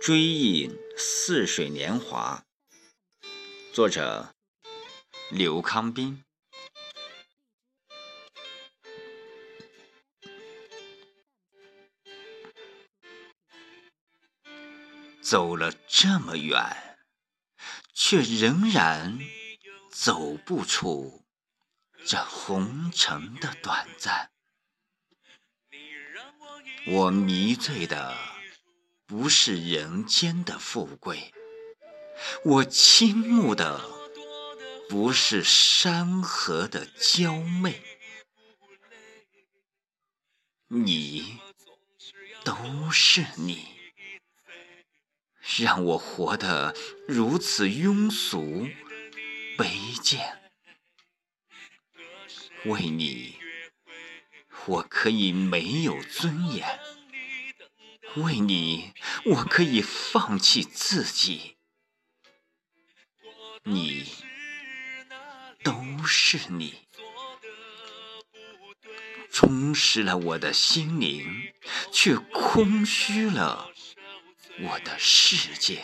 追忆似水年华，作者刘康斌。走了这么远，却仍然走不出这红尘的短暂。我迷醉的。不是人间的富贵，我倾慕的不是山河的娇媚，你都是你，让我活得如此庸俗卑贱。为你，我可以没有尊严。为你，我可以放弃自己。你都是你，充实了我的心灵，却空虚了我的世界。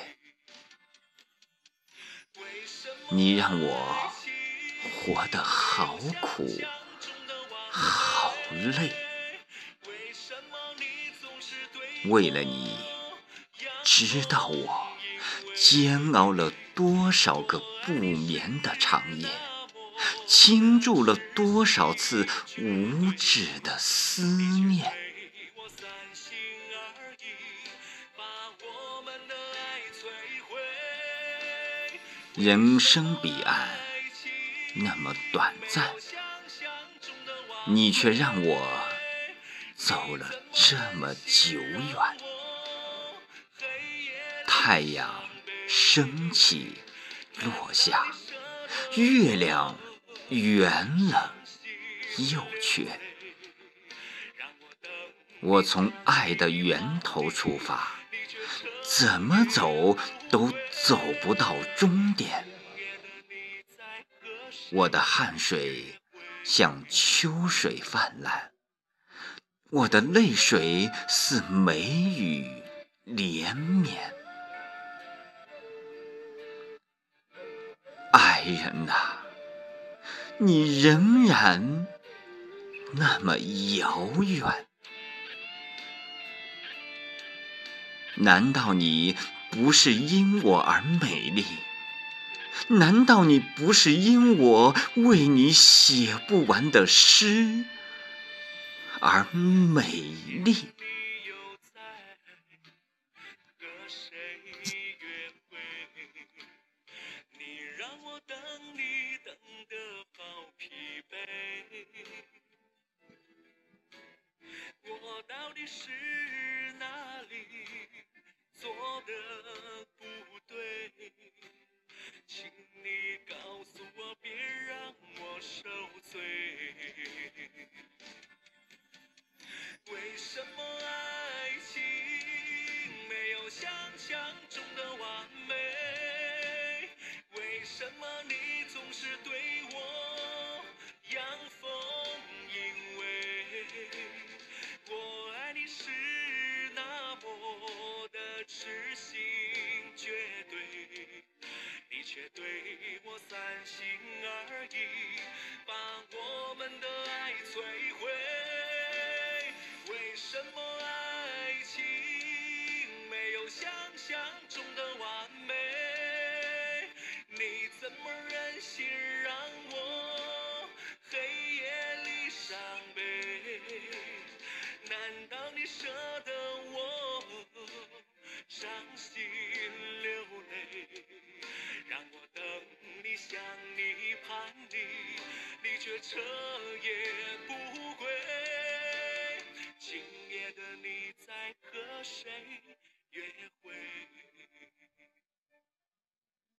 你让我活得好苦，好累。为了你，知道我煎熬了多少个不眠的长夜，倾注了多少次无止的思念。人生彼岸那么短暂，你却让我。走了这么久远，太阳升起落下，月亮圆了又缺。我从爱的源头出发，怎么走都走不到终点。我的汗水像秋水泛滥。我的泪水似梅雨连绵，爱人呐，你仍然那么遥远。难道你不是因我而美丽？难道你不是因我为你写不完的诗？而美丽。你让我等你等得好疲惫，我到底是对我三心二意，把我们的爱摧毁。为什么爱情没有想象中的完美？你怎么忍心让我黑夜里伤悲？难道你舍得我伤心流想你盼你，你却彻夜不归。今夜的你在和谁约会？